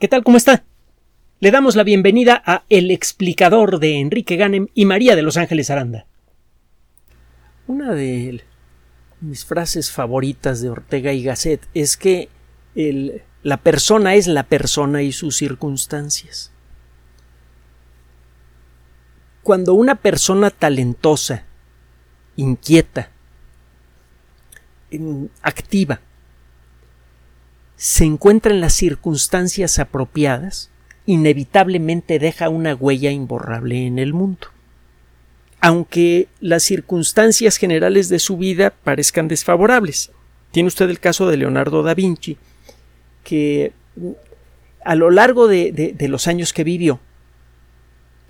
¿Qué tal? ¿Cómo está? Le damos la bienvenida a El explicador de Enrique Ganem y María de Los Ángeles Aranda. Una de mis frases favoritas de Ortega y Gasset es que la persona es la persona y sus circunstancias. Cuando una persona talentosa, inquieta, activa, se encuentra en las circunstancias apropiadas, inevitablemente deja una huella imborrable en el mundo. Aunque las circunstancias generales de su vida parezcan desfavorables. Tiene usted el caso de Leonardo da Vinci, que a lo largo de, los años que vivió,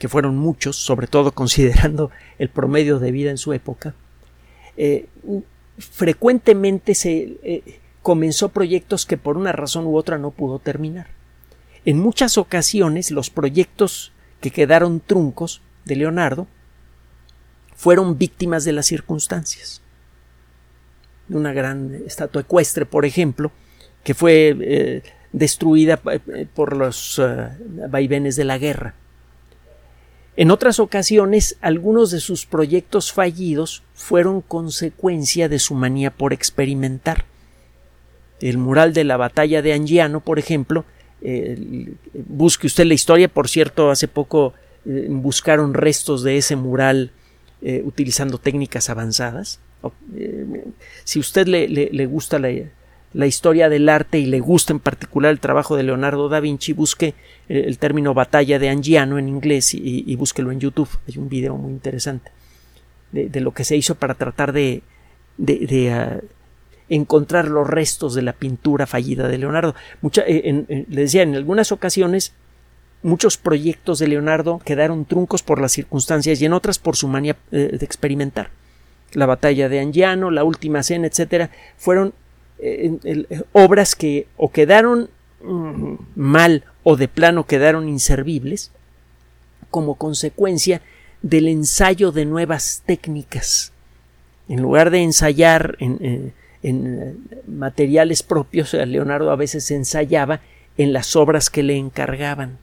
que fueron muchos, sobre todo considerando el promedio de vida en su época, eh, frecuentemente se, eh, comenzó proyectos que por una razón u otra no pudo terminar. En muchas ocasiones los proyectos que quedaron truncos de Leonardo fueron víctimas de las circunstancias. Una gran estatua ecuestre, por ejemplo, que fue eh, destruida eh, por los eh, vaivenes de la guerra. En otras ocasiones, algunos de sus proyectos fallidos fueron consecuencia de su manía por experimentar el mural de la batalla de Angiano, por ejemplo, eh, busque usted la historia, por cierto, hace poco eh, buscaron restos de ese mural eh, utilizando técnicas avanzadas. si usted le, le, gusta la, la, historia del arte y le gusta en particular el trabajo de Leonardo da Vinci, busque el término batalla de Angiano en inglés y, búsquelo en YouTube. Hay un video muy interesante de, lo que se hizo para tratar de, de, ah, encontrar los restos de la pintura fallida de Leonardo. Mucha, eh, le decía, en algunas ocasiones muchos proyectos de Leonardo quedaron truncos por las circunstancias y en otras por su manía eh, de experimentar. La batalla de Angiano, la última cena, etcétera, fueron eh, obras que o quedaron mm, mal o de plano quedaron inservibles como consecuencia del ensayo de nuevas técnicas. En lugar de ensayar en, en eh, materiales propios, Leonardo a veces ensayaba en las obras que le encargaban.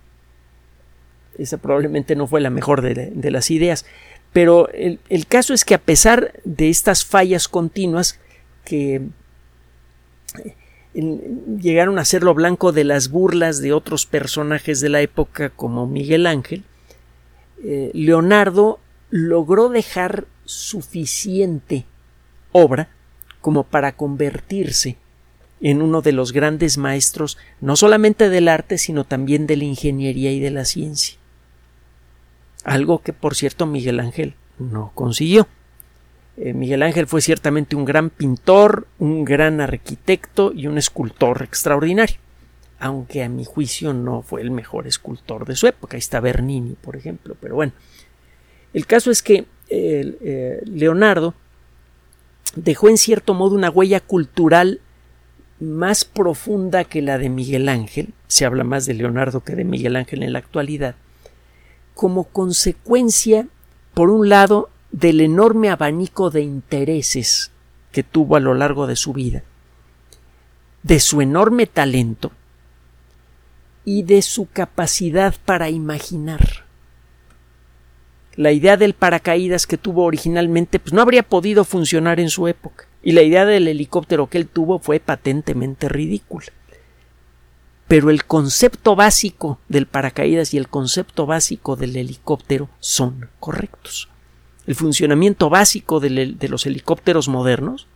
Esa probablemente no fue la mejor de, las ideas. Pero el, caso es que a pesar de estas fallas continuas que eh, llegaron a ser lo blanco de las burlas de otros personajes de la época como Miguel Ángel, eh, Leonardo logró dejar suficiente obra como para convertirse en uno de los grandes maestros no solamente del arte, sino también de la ingeniería y de la ciencia. Algo que, por cierto, Miguel Ángel no consiguió. Eh, Miguel Ángel fue ciertamente un gran pintor, un gran arquitecto y un escultor extraordinario, aunque a mi juicio no fue el mejor escultor de su época. Ahí está Bernini, por ejemplo, pero bueno. El caso es que eh, Leonardo dejó en cierto modo una huella cultural más profunda que la de Miguel Ángel, se habla más de Leonardo que de Miguel Ángel en la actualidad, como consecuencia, por un lado, del enorme abanico de intereses que tuvo a lo largo de su vida, de su enorme talento y de su capacidad para imaginar la idea del paracaídas que tuvo originalmente pues no habría podido funcionar en su época y la idea del helicóptero que él tuvo fue patentemente ridícula. Pero el concepto básico del paracaídas y el concepto básico del helicóptero son correctos. El funcionamiento básico de los helicópteros modernos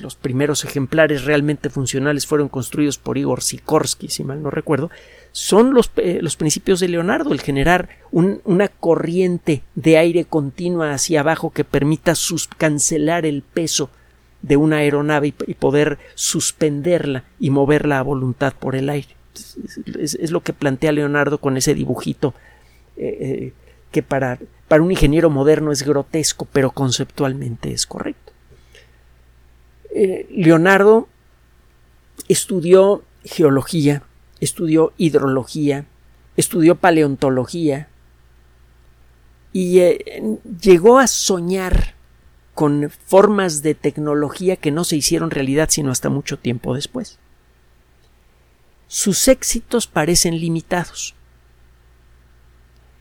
los primeros ejemplares realmente funcionales fueron construidos por Igor Sikorsky, si mal no recuerdo, son los, eh, los principios de Leonardo, el generar una corriente de aire continua hacia abajo que permita cancelar el peso de una aeronave y, poder suspenderla y moverla a voluntad por el aire. Es, lo que plantea Leonardo con ese dibujito eh, eh, que para, para un ingeniero moderno es grotesco, pero conceptualmente es correcto. Eh, Leonardo estudió geología, estudió hidrología, estudió paleontología y eh, llegó a soñar con formas de tecnología que no se hicieron realidad sino hasta mucho tiempo después. sus éxitos parecen limitados.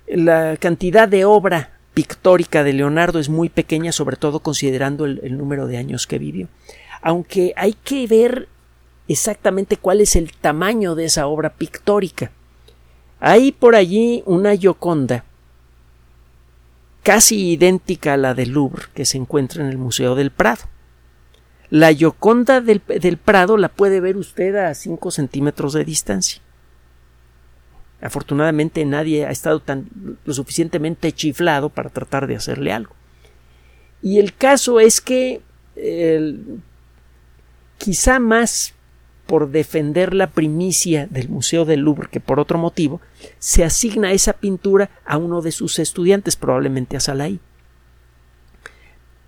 La cantidad de obra pictórica de Leonardo es muy pequeña, sobre todo considerando el, número de años que vivió. Aunque hay que ver exactamente cuál es el tamaño de esa obra pictórica. Hay por allí una Gioconda casi idéntica a la del Louvre que se encuentra en el Museo del Prado. La Gioconda del, Prado la puede ver usted a 5 centímetros de distancia. Afortunadamente nadie ha estado tan lo suficientemente chiflado para tratar de hacerle algo. Y el caso es que quizá más por defender la primicia del Museo del Louvre que por otro motivo, se asigna esa pintura a uno de sus estudiantes, probablemente a Salahí.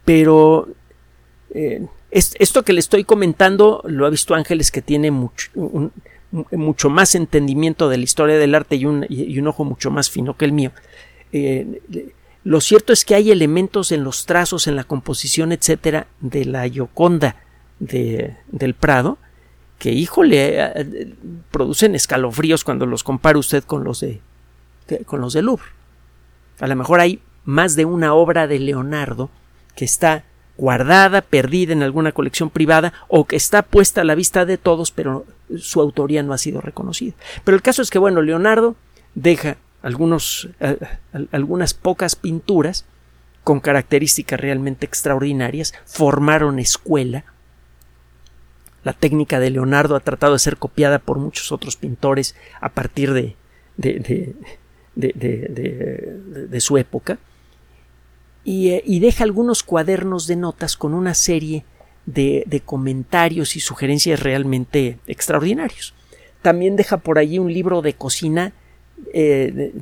Pero eh, esto que le estoy comentando lo ha visto Ángeles que tiene mucho, mucho más entendimiento de la historia del arte y un, ojo mucho más fino que el mío. Eh, lo cierto es que hay elementos en los trazos, en la composición, etcétera, de la Gioconda del Prado, que, híjole, eh, producen escalofríos cuando los compara usted con los de con los de Louvre. A lo mejor hay más de una obra de Leonardo que está guardada, perdida en alguna colección privada o que está puesta a la vista de todos, pero su autoría no ha sido reconocida. Pero el caso es que, bueno, Leonardo deja algunos, eh, algunas pocas pinturas con características realmente extraordinarias, formaron escuela, la técnica de Leonardo ha tratado de ser copiada por muchos otros pintores a partir de, de, su época. Eh, y, deja algunos cuadernos de notas con una serie de, comentarios y sugerencias realmente extraordinarios. También deja por allí un libro de cocina eh,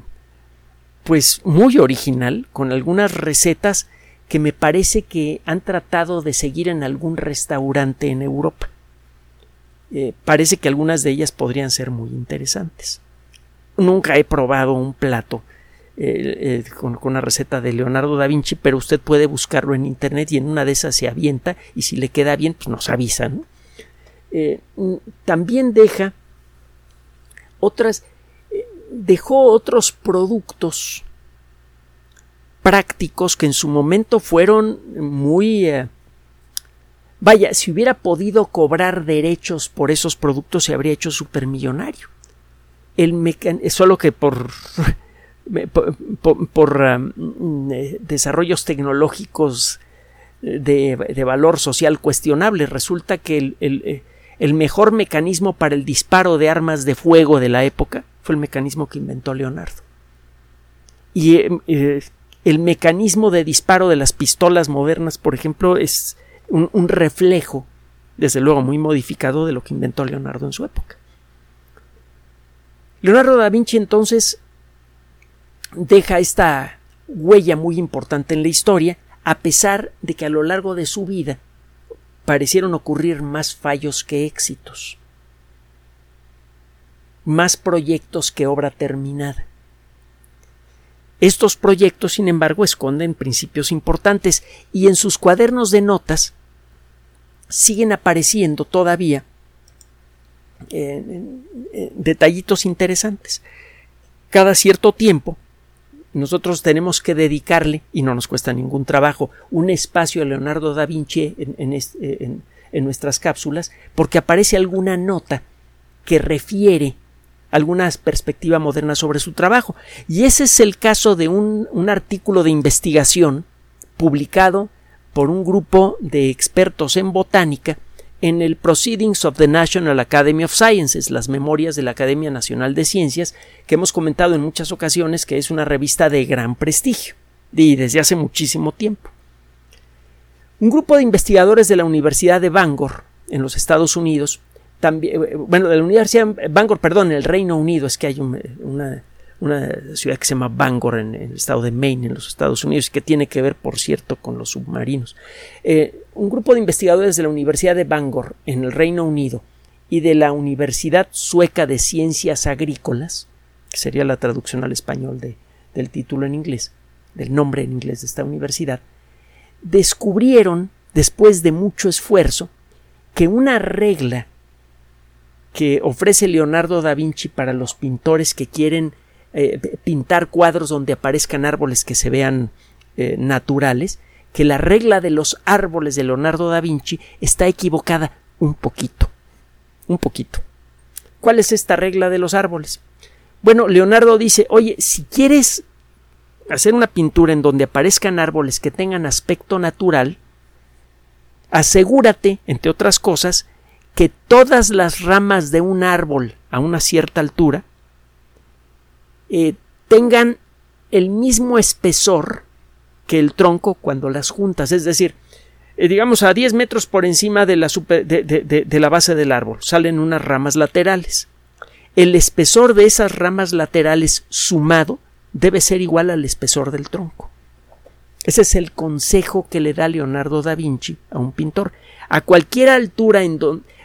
pues muy original, con algunas recetas que me parece que han tratado de seguir en algún restaurante en Europa. Eh, parece que algunas de ellas podrían ser muy interesantes. Nunca he probado un plato eh, eh, con, una receta de Leonardo da Vinci, pero usted puede buscarlo en internet y en una de esas se avienta y si le queda bien, pues nos avisa. También deja otras, dejó otros productos prácticos que en su momento fueron muy Vaya, si hubiera podido cobrar derechos por esos productos se habría hecho supermillonario. El solo que por, um, eh, desarrollos tecnológicos de, valor social cuestionable, resulta que el, eh, el, mejor mecanismo para el disparo de armas de fuego de la época fue el mecanismo que inventó Leonardo. Y eh, el mecanismo de disparo de las pistolas modernas, por ejemplo, es un, reflejo, desde luego muy modificado, de lo que inventó Leonardo en su época. Leonardo da Vinci entonces deja esta huella muy importante en la historia, a pesar de que a lo largo de su vida parecieron ocurrir más fallos que éxitos, más proyectos que obra terminada. Estos proyectos, sin embargo, esconden principios importantes y en sus cuadernos de notas siguen apareciendo todavía eh, detallitos interesantes. Cada cierto tiempo nosotros tenemos que dedicarle, y no nos cuesta ningún trabajo, un espacio a Leonardo da Vinci en, en nuestras cápsulas, porque aparece alguna nota que refiere alguna perspectiva moderna sobre su trabajo. Y ese es el caso de un, un artículo de investigación publicado por un grupo de expertos en botánica en el Proceedings of the National Academy of Sciences, las memorias de la Academia Nacional de Ciencias, que hemos comentado en muchas ocasiones que es una revista de gran prestigio y desde hace muchísimo tiempo. Un grupo de investigadores de la Universidad de Bangor, en los Estados Unidos, también, eh, bueno, de la Universidad Bangor, perdón, en el Reino Unido, es que hay una, ciudad que se llama Bangor en, el estado de Maine, en los Estados Unidos, que tiene que ver, por cierto, con los submarinos. Eh, un grupo de investigadores de la Universidad de Bangor, en el Reino Unido, y de la Universidad Sueca de Ciencias Agrícolas, que sería la traducción al español de, del título en inglés, del nombre en inglés de esta universidad, descubrieron, después de mucho esfuerzo, que una regla que ofrece Leonardo da Vinci para los pintores que quieren eh, pintar cuadros donde aparezcan árboles que se vean eh, naturales, que la regla de los árboles de Leonardo da Vinci está equivocada un poquito. Un poquito. ¿Cuál es esta regla de los árboles? Bueno, Leonardo dice, oye, si quieres hacer una pintura en donde aparezcan árboles que tengan aspecto natural, asegúrate, entre otras cosas, que todas las ramas de un árbol a una cierta altura eh, tengan el mismo espesor que el tronco cuando las juntas, es decir, eh, digamos a 10 metros por encima de la, de la base del árbol salen unas ramas laterales. El espesor de esas ramas laterales sumado debe ser igual al espesor del tronco. Ese es el consejo que le da Leonardo da Vinci a un pintor. A cualquier altura en donde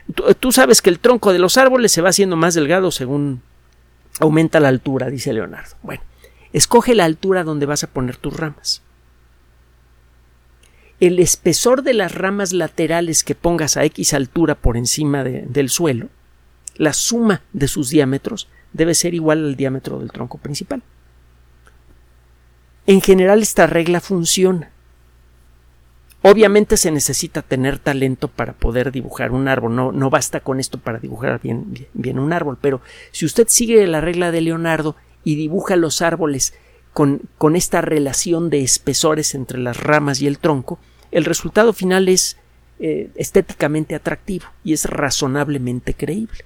Tú, sabes que el tronco de los árboles se va haciendo más delgado según aumenta la altura, dice Leonardo. Bueno, escoge la altura donde vas a poner tus ramas. El espesor de las ramas laterales que pongas a X altura por encima del suelo, la suma de sus diámetros debe ser igual al diámetro del tronco principal. En general esta regla funciona. Obviamente se necesita tener talento para poder dibujar un árbol, no, no basta con esto para dibujar bien, bien, un árbol, pero si usted sigue la regla de Leonardo y dibuja los árboles con, con esta relación de espesores entre las ramas y el tronco, el resultado final es eh, estéticamente atractivo y es razonablemente creíble.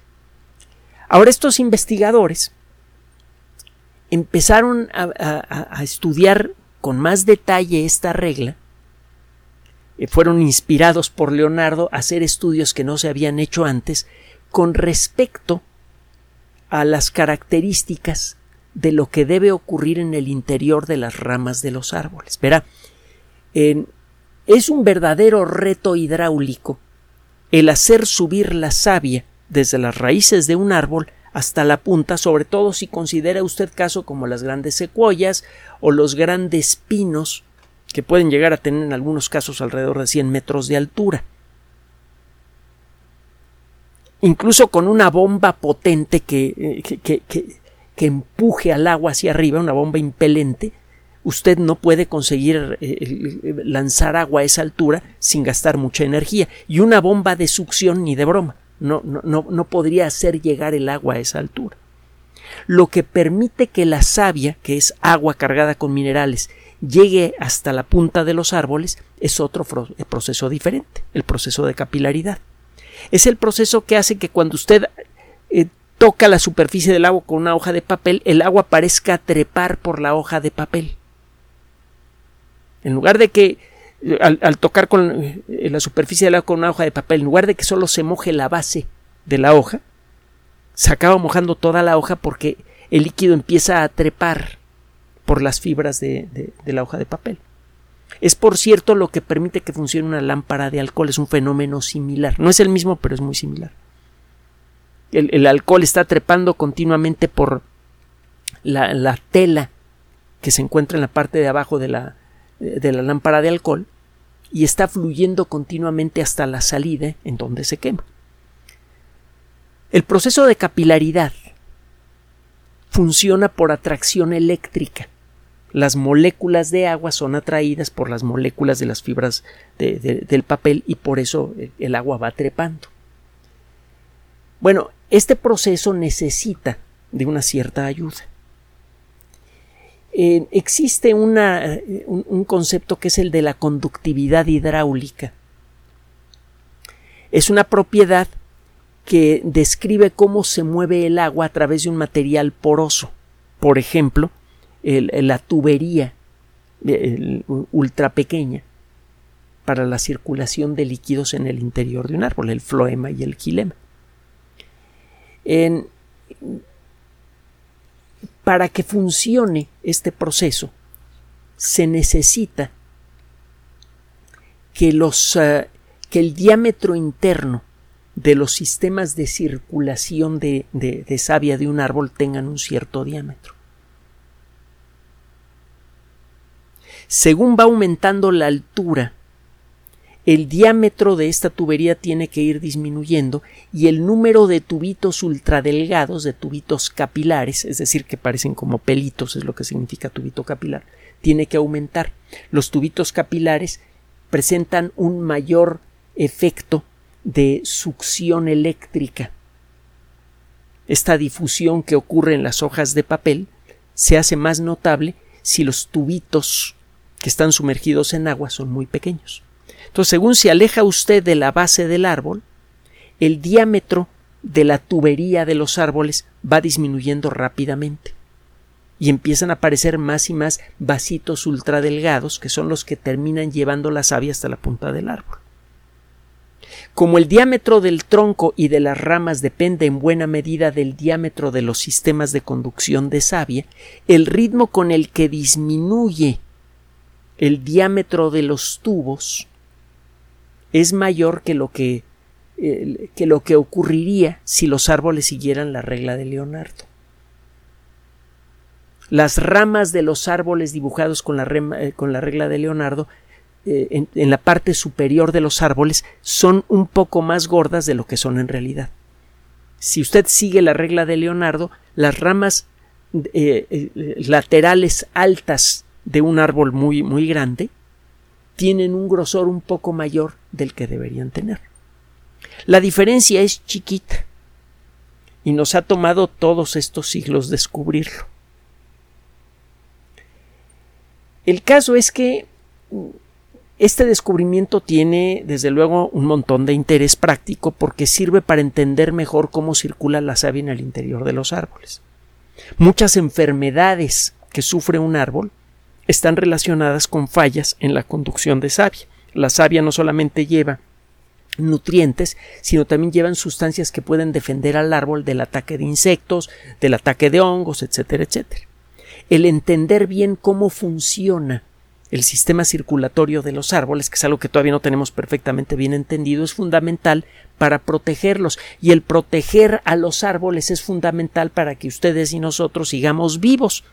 Ahora estos investigadores empezaron a estudiar con más detalle esta regla fueron inspirados por Leonardo a hacer estudios que no se habían hecho antes con respecto a las características de lo que debe ocurrir en el interior de las ramas de los árboles. Verá, es un verdadero reto hidráulico el hacer subir la savia desde las raíces de un árbol hasta la punta, sobre todo si considera usted caso como las grandes secuoyas o los grandes pinos que pueden llegar a tener en algunos casos alrededor de 100 metros de altura. Incluso con una bomba potente eh, que, que, que, empuje al agua hacia arriba, una bomba impelente, usted no puede conseguir eh, lanzar agua a esa altura sin gastar mucha energía. Y una bomba de succión ni de broma. No, no, no, no podría hacer llegar el agua a esa altura. Lo que permite que la savia, que es agua cargada con minerales, llegue hasta la punta de los árboles es otro eh, proceso diferente, el proceso de capilaridad. Es el proceso que hace que cuando usted eh, toca la superficie del agua con una hoja de papel, el agua parezca trepar por la hoja de papel. En lugar de que eh, al, tocar con la superficie del agua con una hoja de papel, en lugar de que solo se moje la base de la hoja, se acaba mojando toda la hoja porque el líquido empieza a trepar por las fibras de, la hoja de papel. Es por cierto lo que permite que funcione una lámpara de alcohol, es un fenómeno similar. No es el mismo, pero es muy similar. El, alcohol está trepando continuamente por la, tela que se encuentra en la parte de abajo de la, lámpara de alcohol y está fluyendo continuamente hasta la salida en donde se quema. El proceso de capilaridad funciona por atracción eléctrica las moléculas de agua son atraídas por las moléculas de las fibras del papel y por eso el agua va trepando. Bueno, este proceso necesita de una cierta ayuda. Eh, existe una, un, un concepto que es el de la conductividad hidráulica. Es una propiedad que describe cómo se mueve el agua a través de un material poroso. Por ejemplo, la tubería ultra pequeña para la circulación de líquidos en el interior de un árbol, el floema y el quilema. para que funcione este proceso, se necesita que, los, eh, que el diámetro interno de los sistemas de circulación de savia de un árbol tengan un cierto diámetro. Según va aumentando la altura, el diámetro de esta tubería tiene que ir disminuyendo y el número de tubitos ultradelgados, de tubitos capilares, es decir, que parecen como pelitos, es lo que significa tubito capilar, tiene que aumentar. Los tubitos capilares presentan un mayor efecto de succión eléctrica. Esta difusión que ocurre en las hojas de papel se hace más notable si los tubitos que están sumergidos en agua son muy pequeños. Entonces, según se aleja usted de la base del árbol, el diámetro de la tubería de los árboles va disminuyendo rápidamente y empiezan a aparecer más y más vasitos ultradelgados que son los que terminan llevando la savia hasta la punta del árbol. Como el diámetro del tronco y de las ramas depende en buena medida del diámetro de los sistemas de conducción de savia, el ritmo con el que disminuye el diámetro de los tubos es mayor que lo que, que lo que ocurriría si los árboles siguieran la regla de Leonardo. Las ramas de los árboles dibujados con la, eh, con la regla de Leonardo eh, en, la parte superior de los árboles son un poco más gordas de lo que son en realidad. Si usted sigue la regla de Leonardo, las ramas eh, laterales altas de un árbol muy, muy grande tienen un grosor un poco mayor del que deberían tener. La diferencia es chiquita y nos ha tomado todos estos siglos descubrirlo. El caso es que este descubrimiento tiene, desde luego, un montón de interés práctico porque sirve para entender mejor cómo circula la savia en el interior de los árboles. Muchas enfermedades que sufre un árbol están relacionadas con fallas en la conducción de savia. La savia no solamente lleva nutrientes, sino también llevan sustancias que pueden defender al árbol del ataque de insectos, del ataque de hongos, etcétera, etcétera. El entender bien cómo funciona el sistema circulatorio de los árboles, que es algo que todavía no tenemos perfectamente bien entendido, es fundamental para protegerlos y el proteger a los árboles es fundamental para que ustedes y nosotros sigamos vivos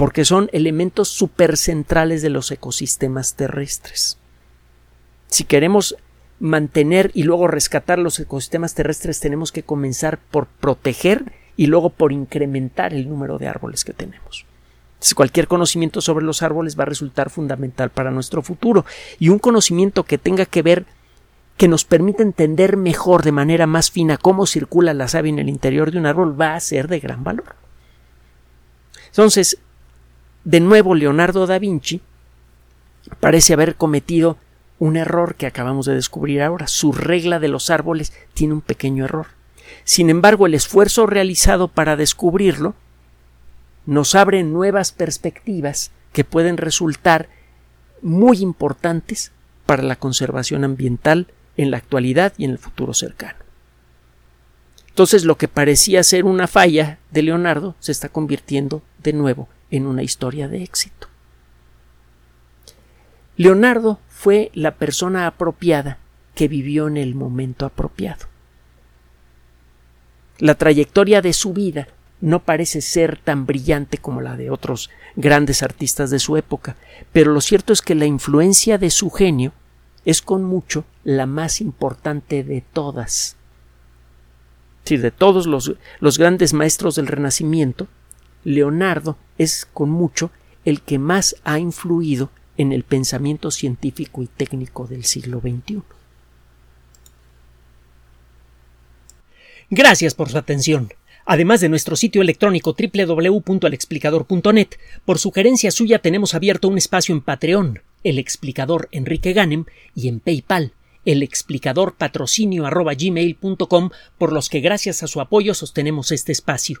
porque son elementos supercentrales de los ecosistemas terrestres. Si queremos mantener y luego rescatar los ecosistemas terrestres, tenemos que comenzar por proteger y luego por incrementar el número de árboles que tenemos. cualquier conocimiento sobre los árboles va a resultar fundamental para nuestro futuro y un conocimiento que tenga que ver que nos permita entender mejor de manera más fina cómo circula la savia en el interior de un árbol va a ser de gran valor. Entonces, de nuevo, Leonardo da Vinci parece haber cometido un error que acabamos de descubrir ahora. Su regla de los árboles tiene un pequeño error. Sin embargo, el esfuerzo realizado para descubrirlo nos abre nuevas perspectivas que pueden resultar muy importantes para la conservación ambiental en la actualidad y en el futuro cercano. Entonces lo que parecía ser una falla de Leonardo se está convirtiendo de nuevo en una historia de éxito. Leonardo fue la persona apropiada que vivió en el momento apropiado. La trayectoria de su vida no parece ser tan brillante como la de otros grandes artistas de su época, pero lo cierto es que la influencia de su genio es con mucho la más importante de todas. Si de todos los, los grandes maestros del Renacimiento, Leonardo es con mucho el que más ha influido en el pensamiento científico y técnico del siglo XXI. Gracias por su atención. Además de nuestro sitio electrónico www.alexplicador.net, por sugerencia suya tenemos abierto un espacio en Patreon, el explicador Enrique Ganem, y en PayPal, el explicador patrocinio por los que gracias a su apoyo sostenemos este espacio.